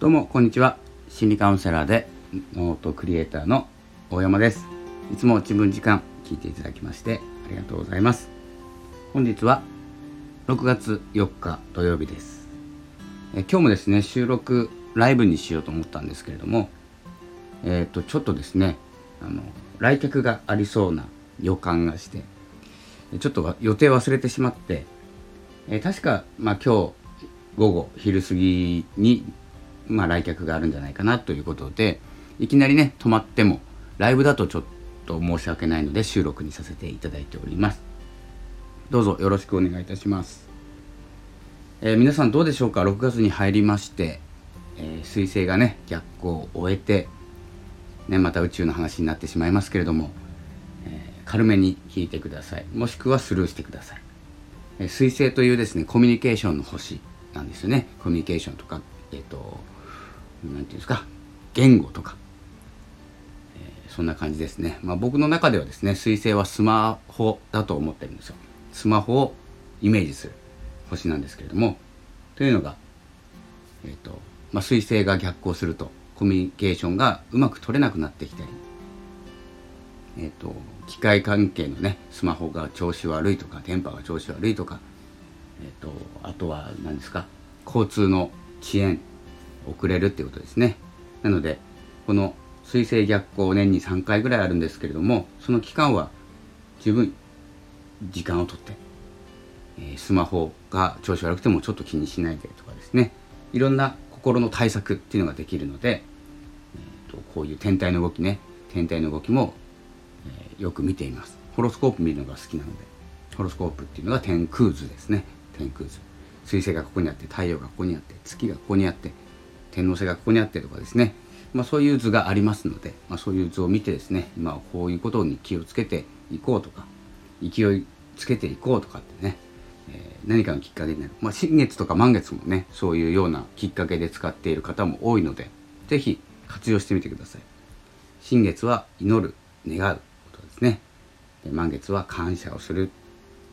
どうもこんにちは。心理カウンセラーでノートクリエイターの大山です。いつも自分時間聞いていただきましてありがとうございます。本日は6月4日土曜日です。え今日もですね収録ライブにしようと思ったんですけれどもえっ、ー、とちょっとですねあの来客がありそうな予感がしてちょっと予定忘れてしまって、えー、確か、まあ、今日午後昼過ぎにまあ、来客があるんじゃないかなということでいきなりね止まってもライブだとちょっと申し訳ないので収録にさせていただいております。どうぞよろしくお願いいたします、えー、皆さんどうでしょうか？6月に入りましてえー、彗星がね逆行を終えて、ね、また宇宙の話になってしまいますけれども、えー、軽めに聞いてください。もしくはスルーしてください、えー、彗星というですねコミュニケーションの星なんですよね。コミュニケーションとかえっ、ー、と何て言うんですか言語とか、えー、そんな感じですね、まあ、僕の中ではですね彗星はスマホだと思ってるんですよ。スマホをイメージする星なんですけれどもというのが、えーとまあ、彗星が逆行するとコミュニケーションがうまく取れなくなってきたり、えーと、機械関係のねスマホが調子悪いとか電波が調子悪いとか、えーとあとは何ですか交通の遅延遅れるっていうことですね。なのでこの水星逆行年に3回ぐらいあるんですけれどもその期間は十分時間をとって、え、スマホが調子悪くてもちょっと気にしないでとかですね。いろんな心の対策っていうのができるので、えーと、こういう天体の動きね。天体の動きも、え、よく見ています。ホロスコープ見るのが好きなのでホロスコープっていうのが天空図ですね。天空図。水星がここにあって太陽がここにあって月がここにあって天王星がここにあってとかですね、まあ、そういう図がありますので、まあ、そういう図を見てですね今はこういうことに気をつけていこうとか勢いつけていこうとかってね、えー、何かのきっかけになる、まあ、新月とか満月もねそういうようなきっかけで使っている方も多いので是非活用してみてください。新月は祈る願うことですね。満月は感謝をする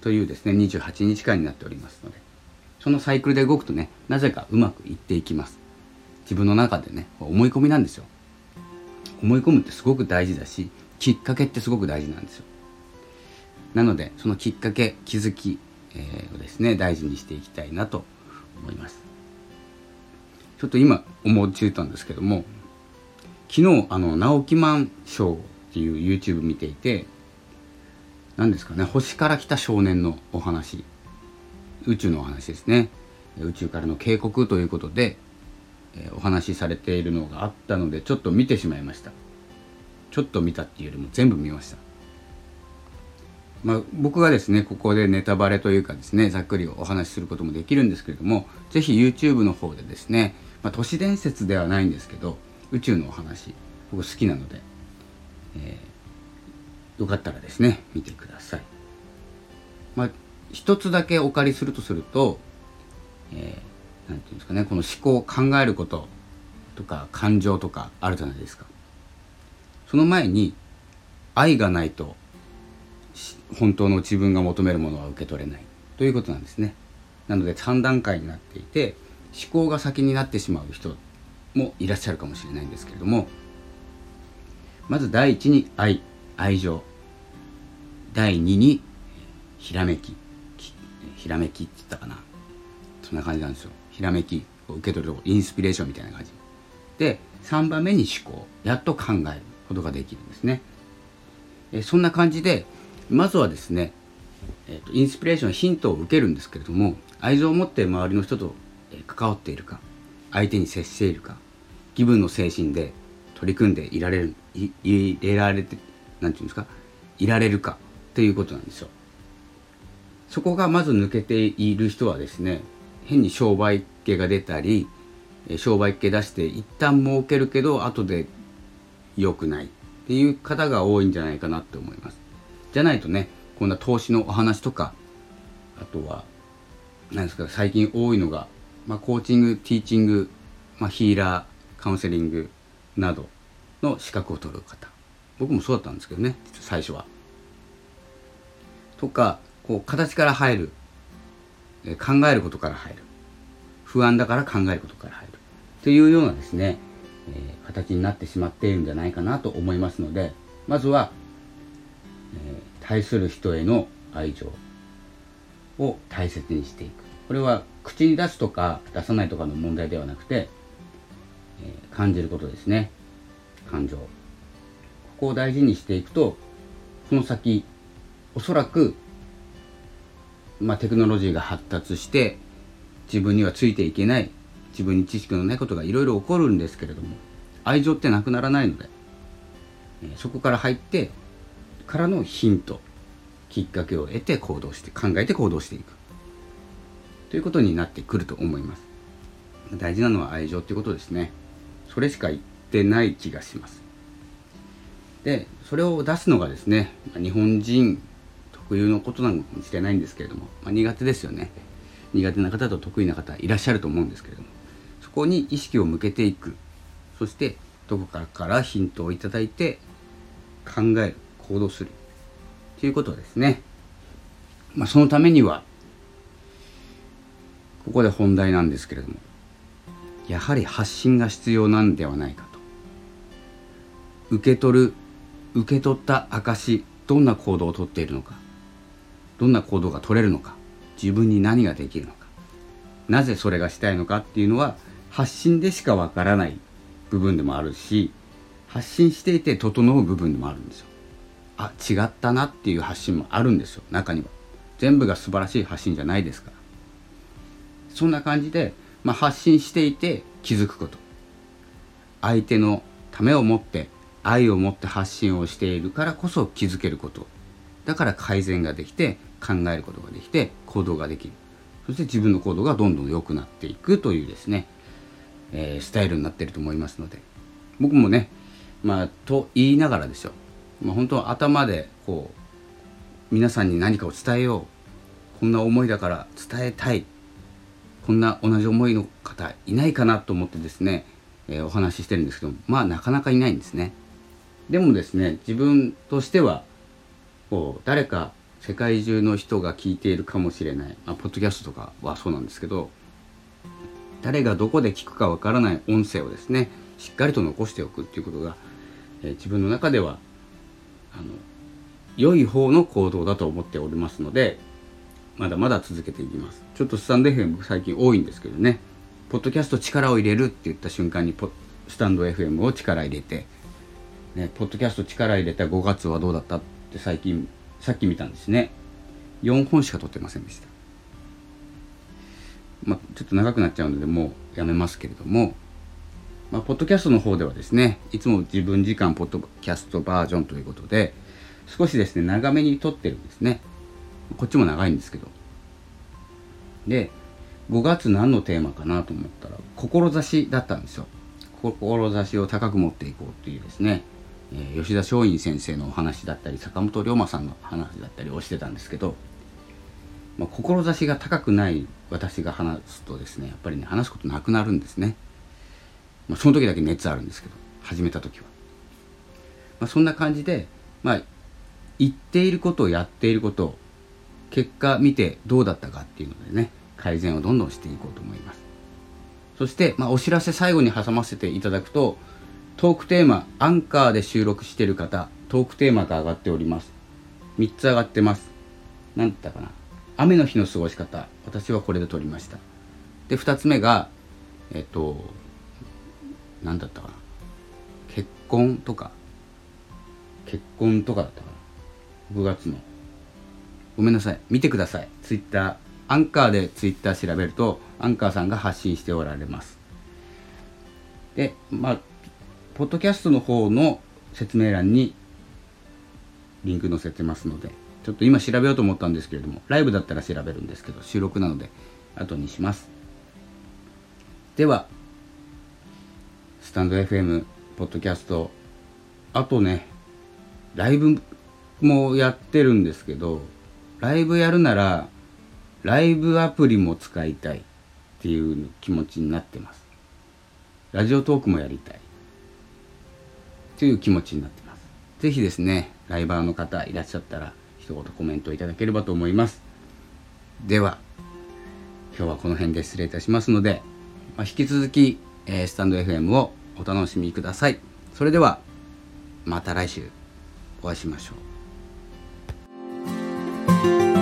というですね28日間になっておりますのでそのサイクルで動くとねなぜかうまくいっていきます。自分の中でね思い込みなんですよ。思い込むってすごく大事だしきっかけってすごく大事なんですよ。なのでそのきっかけ気づき、えー、をですね大事にしていきたいなと思います。ちょっと今思いついたんですけども昨日あの直木マンショーっていう YouTube 見ていて何ですかね星から来た少年のお話。宇宙のお話ですね。宇宙からの警告ということでえお話しされているのがあったのでちょっと見てしまいました。ちょっと見たっていうよりも全部見ました。まあ、僕がですねここでネタバレというかですねざっくりお話しすることもできるんですけれども是非 YouTube の方でですね、まあ、都市伝説ではないんですけど宇宙のお話僕好きなので、えー、よかったらですね見てください。まあ一つだけお借りするとすると、え何て言うんですかねこの思考考えることとか感情とかあるじゃないですか。その前に愛がないと本当の自分が求めるものは受け取れない。ということなんですね。なので3段階になっていて思考が先になってしまう人もいらっしゃるかもしれないんですけれどもまず第一に愛。愛情。第二にひらめき。ひらめきって言ったかな。そんな感じなんですよ。ひらめきを受け取るインスピレーションみたいな感じ。で3番目に思考。やっと考えることができるんですね。えそんな感じでまずはですね、えーと、インスピレーションヒントを受けるんですけれども愛情を持って周りの人と関わっているか相手に接しているか気分の精神で取り組んでいられるいいれられて何て言うんですかいられるかということなんですよ。そこがまず抜けている人はですね変に商売系が出たり商売系出して一旦儲けるけど後で良くないっていう方が多いんじゃないかなって思います。じゃないとねこんな投資のお話とかあとは何ですか最近多いのが、まあ、コーチングティーチング、まあ、ヒーラーカウンセリングなどの資格を取る方。僕もそうだったんですけどね最初は。とかこう形から入る考えることから入る。不安だから考えることから入る。というようなですね、え、形になってしまっているんじゃないかなと思いますのでまずは、え、対する人への愛情を大切にしていく。これは口に出すとか出さないとかの問題ではなくて、え、感じることですね。感情。ここを大事にしていくとその先おそらく、まあ、テクノロジーが発達して自分にはついていけない自分に知識のないことがいろいろ起こるんですけれども愛情ってなくならないので、え、そこから入ってからのヒントきっかけを得て行動して考えて行動していく。ということになってくると思います。大事なのは愛情っていうことですね。それしか言ってない気がします。でそれを出すのがですね日本人特有のことなのかもしれないんですけれども、まあ、苦手ですよね。苦手な方と得意な方いらっしゃると思うんですけれどもそこに意識を向けていく。そしてどこかからヒントをいただいて考える行動する。ということですね。まあ、そのためにはここで本題なんですけれどもやはり発信が必要なんではないかと。受け取る受け取った証どんな行動をとっているのか。どんな行動が取れるのか自分に何ができるのかなぜそれがしたいのかっていうのは発信でしかわからない部分でもあるし発信していて整う部分でもあるんですよ。あ違ったなっていう発信もあるんですよ中には。全部が素晴らしい発信じゃないですから。そんな感じで、まあ、発信していて気づくこと。相手のためを持って愛を持って発信をしているからこそ気づけること。だから改善ができて考えることができて行動ができる。そして自分の行動がどんどん良くなっていくというですね、えー、スタイルになってると思いますので。僕もねまあと言いながらですよ。まあ、本当は頭でこう皆さんに何かを伝えよう。こんな思いだから伝えたい。こんな同じ思いの方いないかなと思ってですね、えー、お話ししてるんですけどまあなかなかいないんですね。でもですね自分としてはこう誰か世界中の人が聞いているかもしれない、まあ、ポッドキャストとかはそうなんですけど誰がどこで聞くかわからない音声をですねしっかりと残しておくっていうことが、えー、自分の中ではあの良い方の行動だと思っておりますのでまだまだ続けていきます。ちょっとスタンド FM 最近多いんですけどね。ポッドキャスト力を入れるって言った瞬間にスタンド FM を力入れて、ね、ポッドキャスト力入れた5月はどうだったって最近さっき見たんですね4本しか撮ってませんでしたまあ、ちょっと長くなっちゃうのでもうやめますけれどもまあ、ポッドキャストの方ではですね、いつも自分時間ポッドキャストバージョンということで、少しですね、長めに撮ってるんですね。こっちも長いんですけど。で、5月何のテーマかなと思ったら、志だったんですよ。志を高く持っていこうっていうですね、え、吉田松陰先生のお話だったり、坂本龍馬さんの話だったりをしてたんですけど、まあ、志が高くない私が話すとですね、やっぱりね、話すことなくなるんですね。まあ、その時だけ熱あるんですけど始めた時は、まあ、そんな感じでまあ言っていることをやっていること結果見てどうだったかっていうのでね改善をどんどんしていこうと思いますそして、まあ、お知らせ最後に挟ませていただくとトークテーマアンカーで収録している方トークテーマが上がっております。3つ上がってます。何だったかな。雨の日の過ごし方。私はこれで撮りました。で2つ目がえっと何だったかな。結婚とか。結婚とかだったかな。6月の。ごめんなさい。見てください。ツイッター。アンカーでツイッター調べるとアンカーさんが発信しておられます。でまあポッドキャストの方の説明欄にリンク載せてますのでちょっと今調べようと思ったんですけれどもライブだったら調べるんですけど収録なので後にしますではスタンド FM、ポッドキャスト、あとね、ライブもやってるんですけど、ライブやるなら、ライブアプリも使いたいっていう気持ちになってます。ラジオトークもやりたい。という気持ちになってます。ぜひですね、ライバーの方いらっしゃったら、一言コメントいただければと思います。では、今日はこの辺で失礼いたしますので、まあ、引き続きえースタンド FM をお楽しみくださいそれではまた来週お会いしましょう